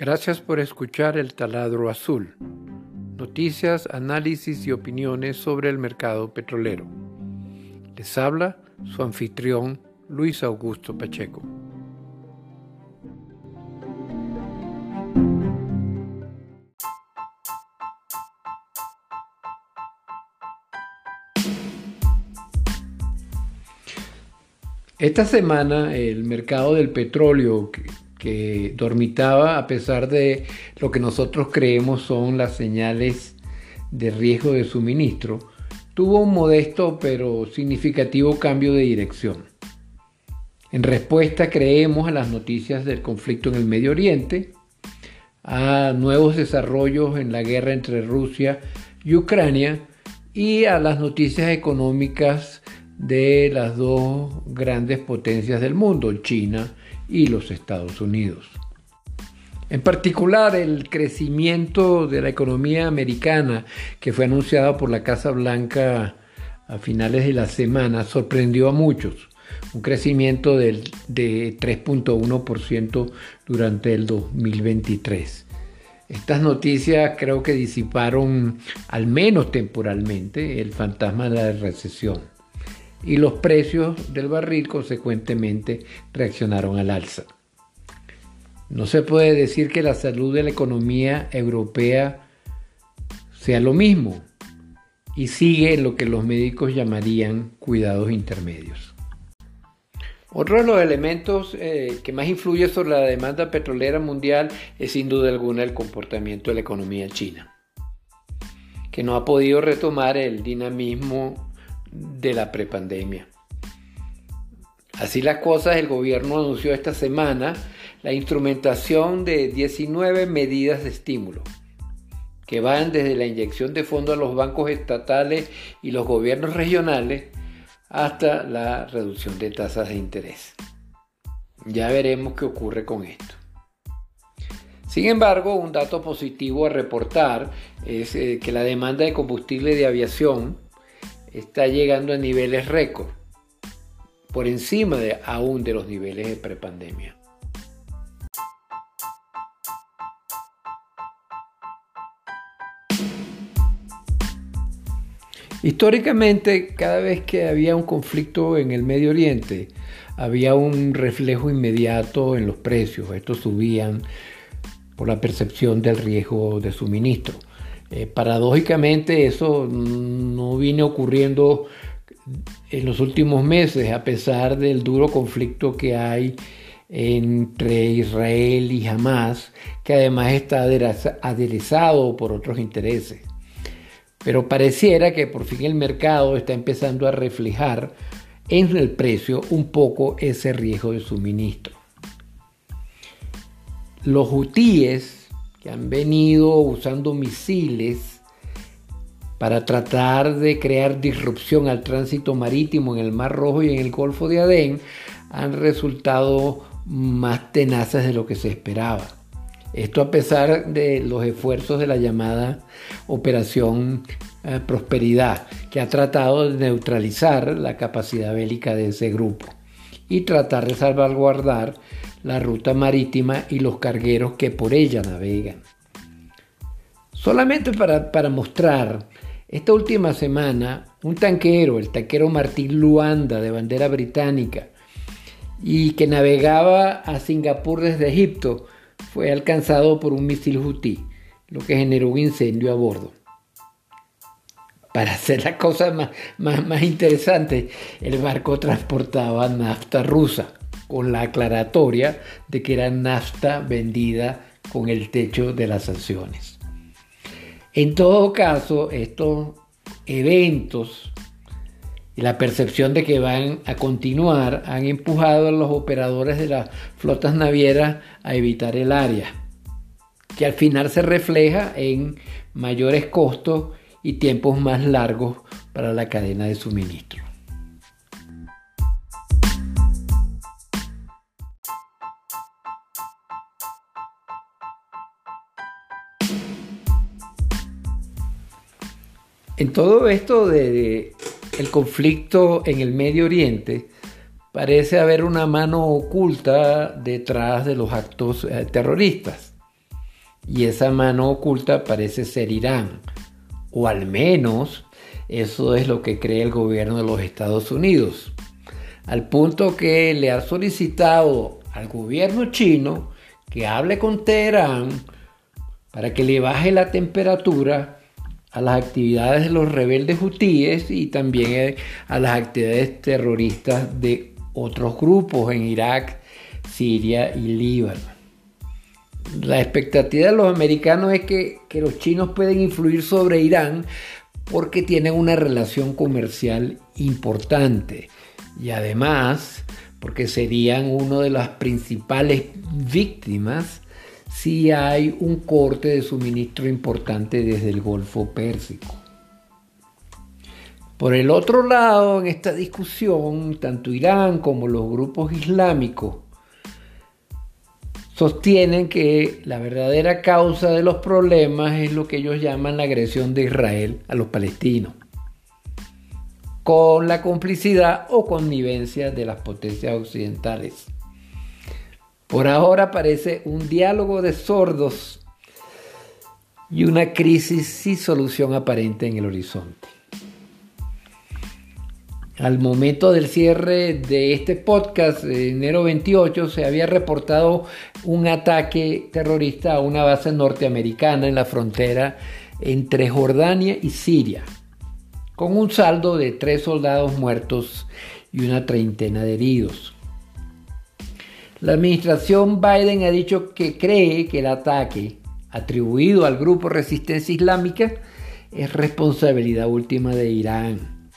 Gracias por escuchar el taladro azul. Noticias, análisis y opiniones sobre el mercado petrolero. Les habla su anfitrión Luis Augusto Pacheco. Esta semana el mercado del petróleo que dormitaba a pesar de lo que nosotros creemos son las señales de riesgo de suministro, tuvo un modesto pero significativo cambio de dirección. En respuesta creemos a las noticias del conflicto en el Medio Oriente, a nuevos desarrollos en la guerra entre Rusia y Ucrania y a las noticias económicas de las dos grandes potencias del mundo, China y los Estados Unidos. En particular, el crecimiento de la economía americana que fue anunciado por la Casa Blanca a finales de la semana sorprendió a muchos. Un crecimiento de 3.1% durante el 2023. Estas noticias creo que disiparon, al menos temporalmente, el fantasma de la recesión y los precios del barril consecuentemente reaccionaron al alza. No se puede decir que la salud de la economía europea sea lo mismo y sigue lo que los médicos llamarían cuidados intermedios. Otro de los elementos eh, que más influye sobre la demanda petrolera mundial es sin duda alguna el comportamiento de la economía china, que no ha podido retomar el dinamismo de la prepandemia. Así las cosas, el gobierno anunció esta semana la instrumentación de 19 medidas de estímulo, que van desde la inyección de fondos a los bancos estatales y los gobiernos regionales hasta la reducción de tasas de interés. Ya veremos qué ocurre con esto. Sin embargo, un dato positivo a reportar es eh, que la demanda de combustible de aviación está llegando a niveles récord, por encima de, aún de los niveles de prepandemia. Históricamente, cada vez que había un conflicto en el Medio Oriente, había un reflejo inmediato en los precios. Estos subían por la percepción del riesgo de suministro. Eh, paradójicamente eso no viene ocurriendo en los últimos meses, a pesar del duro conflicto que hay entre Israel y Hamas, que además está aderezado por otros intereses. Pero pareciera que por fin el mercado está empezando a reflejar en el precio un poco ese riesgo de suministro. Los hutíes que han venido usando misiles para tratar de crear disrupción al tránsito marítimo en el Mar Rojo y en el Golfo de Adén, han resultado más tenaces de lo que se esperaba. Esto a pesar de los esfuerzos de la llamada Operación eh, Prosperidad, que ha tratado de neutralizar la capacidad bélica de ese grupo y tratar de salvaguardar la ruta marítima y los cargueros que por ella navegan. Solamente para, para mostrar, esta última semana, un tanquero, el tanquero Martín Luanda de bandera británica, y que navegaba a Singapur desde Egipto, fue alcanzado por un misil hutí, lo que generó un incendio a bordo. Para hacer la cosa más, más, más interesante, el barco transportaba nafta rusa con la aclaratoria de que era nafta vendida con el techo de las sanciones. En todo caso, estos eventos y la percepción de que van a continuar han empujado a los operadores de las flotas navieras a evitar el área, que al final se refleja en mayores costos y tiempos más largos para la cadena de suministro. En todo esto de, el conflicto en el Medio Oriente, parece haber una mano oculta detrás de los actos eh, terroristas. y esa mano oculta parece ser Irán, o al menos eso es lo que cree el gobierno de los Estados Unidos, al punto que le ha solicitado al gobierno chino que hable con Teherán para que le baje la temperatura a las actividades de los rebeldes hutíes y también eh, a las actividades terroristas de otros grupos en Irak, Siria y Líbano. La expectativa de los americanos es que, que los chinos pueden influir sobre Irán porque tienen una relación comercial importante y además porque serían una de las principales víctimas si hay un corte de suministro importante desde el Golfo Pérsico. Por el otro lado, en esta discusión, tanto Irán como los grupos islámicos sostienen que la verdadera causa de los problemas es lo que ellos llaman la agresión de Israel a los palestinos, con la complicidad o connivencia de las potencias occidentales. Por ahora parece un diálogo de sordos y una crisis sin solución aparente en el horizonte. Al momento del cierre de este podcast, de enero 28, se había reportado un ataque terrorista a una base norteamericana en la frontera entre Jordania y Siria, con un saldo de tres soldados muertos y una treintena de heridos. La administración Biden ha dicho que cree que el ataque atribuido al grupo Resistencia Islámica es responsabilidad última de Irán.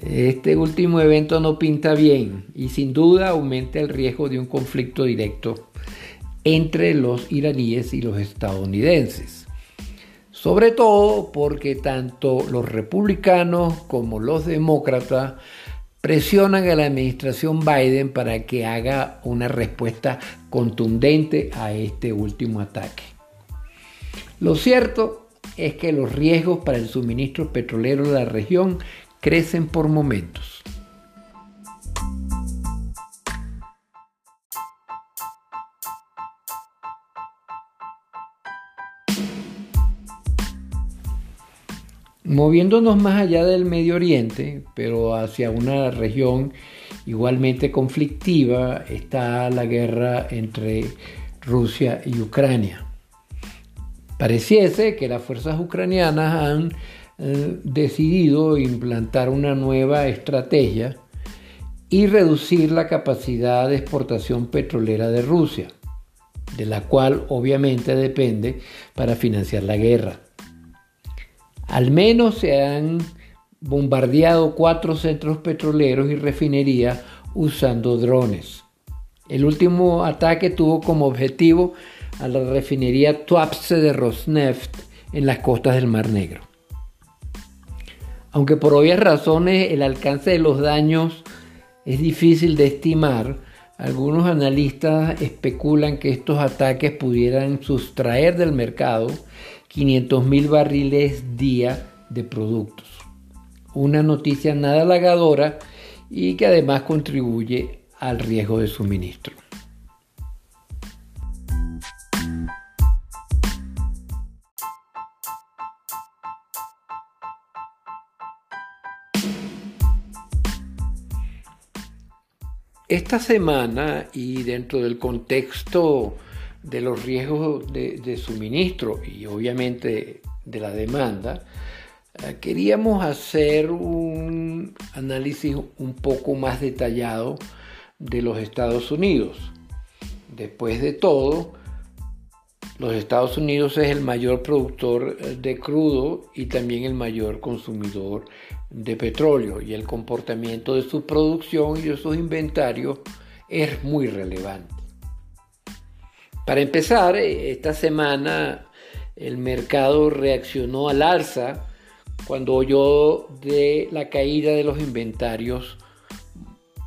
Este último evento no pinta bien y sin duda aumenta el riesgo de un conflicto directo entre los iraníes y los estadounidenses. Sobre todo porque tanto los republicanos como los demócratas presionan a la administración Biden para que haga una respuesta contundente a este último ataque. Lo cierto es que los riesgos para el suministro petrolero de la región crecen por momentos. Moviéndonos más allá del Medio Oriente, pero hacia una región igualmente conflictiva, está la guerra entre Rusia y Ucrania. Pareciese que las fuerzas ucranianas han eh, decidido implantar una nueva estrategia y reducir la capacidad de exportación petrolera de Rusia, de la cual obviamente depende para financiar la guerra. Al menos se han bombardeado cuatro centros petroleros y refinerías usando drones. El último ataque tuvo como objetivo a la refinería Tuapse de Rosneft en las costas del Mar Negro. Aunque por obvias razones el alcance de los daños es difícil de estimar, algunos analistas especulan que estos ataques pudieran sustraer del mercado 500 mil barriles día de productos. Una noticia nada halagadora y que además contribuye al riesgo de suministro. Esta semana y dentro del contexto de los riesgos de, suministro y obviamente de la demanda, eh, queríamos hacer un análisis un poco más detallado de los Estados Unidos. Después de todo, los Estados Unidos es el mayor productor eh, de crudo y también el mayor consumidor de petróleo y el comportamiento de su producción y de sus inventarios es muy relevante. Para empezar, eh, esta semana el mercado reaccionó al alza cuando oyó de la caída de los inventarios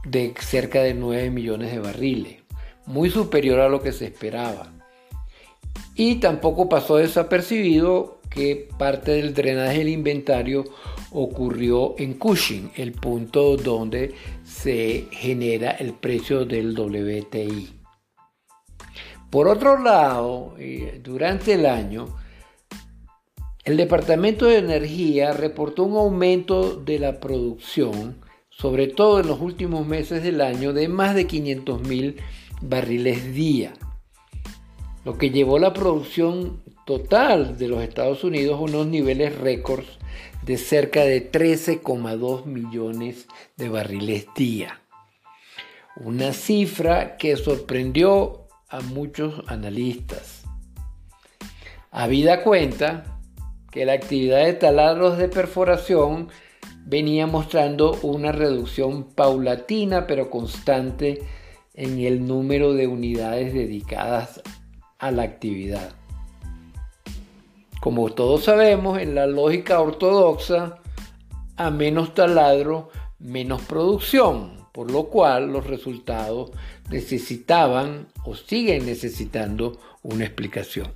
de cerca de 9 millones de barriles, muy superior a lo que se esperaba. Y tampoco pasó desapercibido que parte del drenaje del inventario ocurrió en Cushing, el punto donde se genera el precio del WTI. Por otro lado, durante el año, el Departamento de Energía reportó un aumento de la producción, sobre todo en los últimos meses del año, de más de 500 mil barriles día, lo que llevó la producción total de los Estados Unidos a unos niveles récords de cerca de 13,2 millones de barriles día. Una cifra que sorprendió a muchos analistas. Habida cuenta que la actividad de taladros de perforación venía mostrando una reducción paulatina pero constante en el número de unidades dedicadas a la actividad. Como todos sabemos, en la lógica ortodoxa, a menos taladro, menos producción, por lo cual los resultados necesitaban o siguen necesitando una explicación.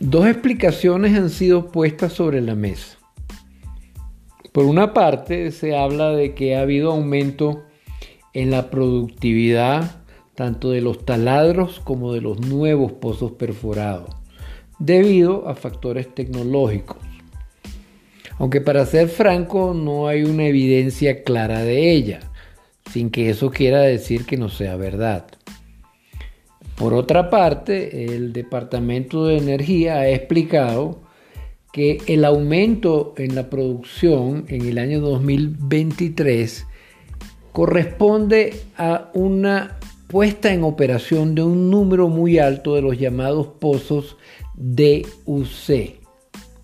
Dos explicaciones han sido puestas sobre la mesa. Por una parte, se habla de que ha habido aumento en la productividad tanto de los taladros como de los nuevos pozos perforados, debido a factores tecnológicos. Aunque para ser franco no hay una evidencia clara de ella, sin que eso quiera decir que no sea verdad. Por otra parte, el Departamento de Energía ha explicado que el aumento en la producción en el año 2023 corresponde a una puesta en operación de un número muy alto de los llamados pozos DUC.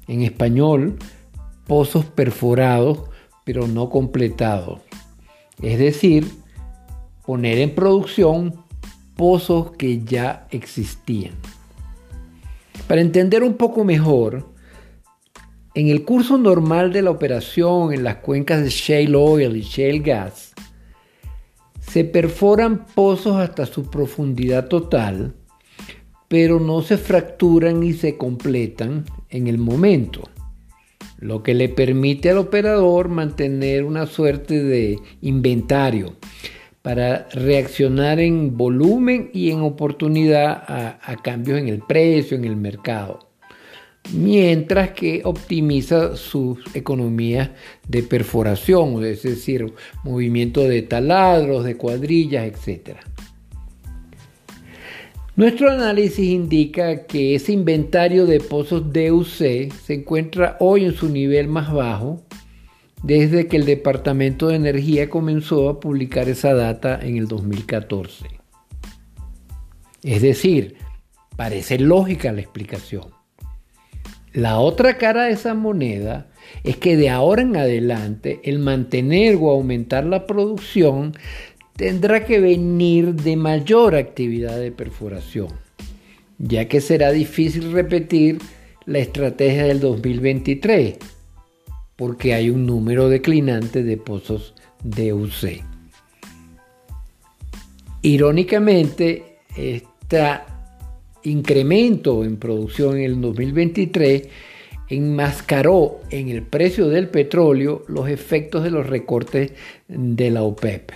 En español, pozos perforados pero no completados. Es decir, poner en producción pozos que ya existían. Para entender un poco mejor, en el curso normal de la operación en las cuencas de shale oil y shale gas, se perforan pozos hasta su profundidad total, pero no se fracturan ni se completan en el momento, lo que le permite al operador mantener una suerte de inventario para reaccionar en volumen y en oportunidad a, cambios en el precio, en el mercado, mientras que optimiza sus economías de perforación, es decir, movimiento de taladros, de cuadrillas, etc. Nuestro análisis indica que ese inventario de pozos DUC se encuentra hoy en su nivel más bajo desde que el Departamento de Energía comenzó a publicar esa data en el 2014. Es decir, parece lógica la explicación. La otra cara de esa moneda es que de ahora en adelante el mantener o aumentar la producción tendrá que venir de mayor actividad de perforación, ya que será difícil repetir la estrategia del 2023 porque hay un número declinante de pozos DUC. Irónicamente, este incremento en producción en el 2023 enmascaró en el precio del petróleo los efectos de los recortes de la OPEP.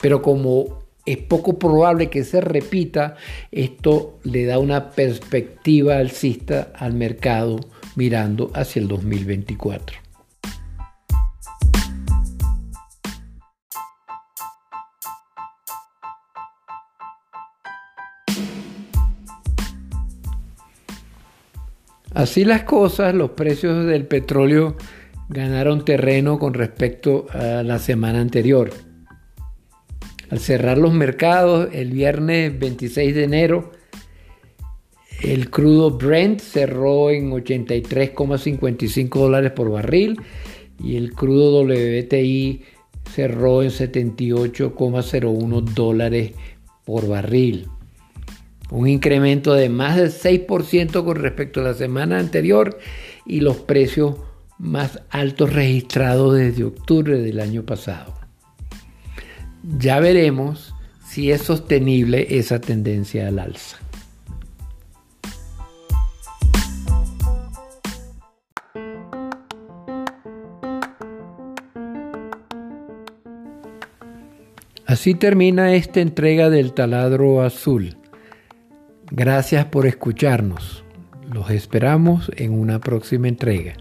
Pero como es poco probable que se repita, esto le da una perspectiva alcista al mercado mirando hacia el 2024. Así las cosas, los precios del petróleo ganaron terreno con respecto a la semana anterior. Al cerrar los mercados el viernes 26 de enero, el crudo Brent cerró en 83,55 dólares por barril y el crudo WTI cerró en 78,01 dólares por barril un incremento de más del 6% con respecto a la semana anterior y los precios más altos registrados desde octubre del año pasado. Ya veremos si es sostenible esa tendencia al alza. Así termina esta entrega del taladro azul. Gracias por escucharnos. Los esperamos en una próxima entrega.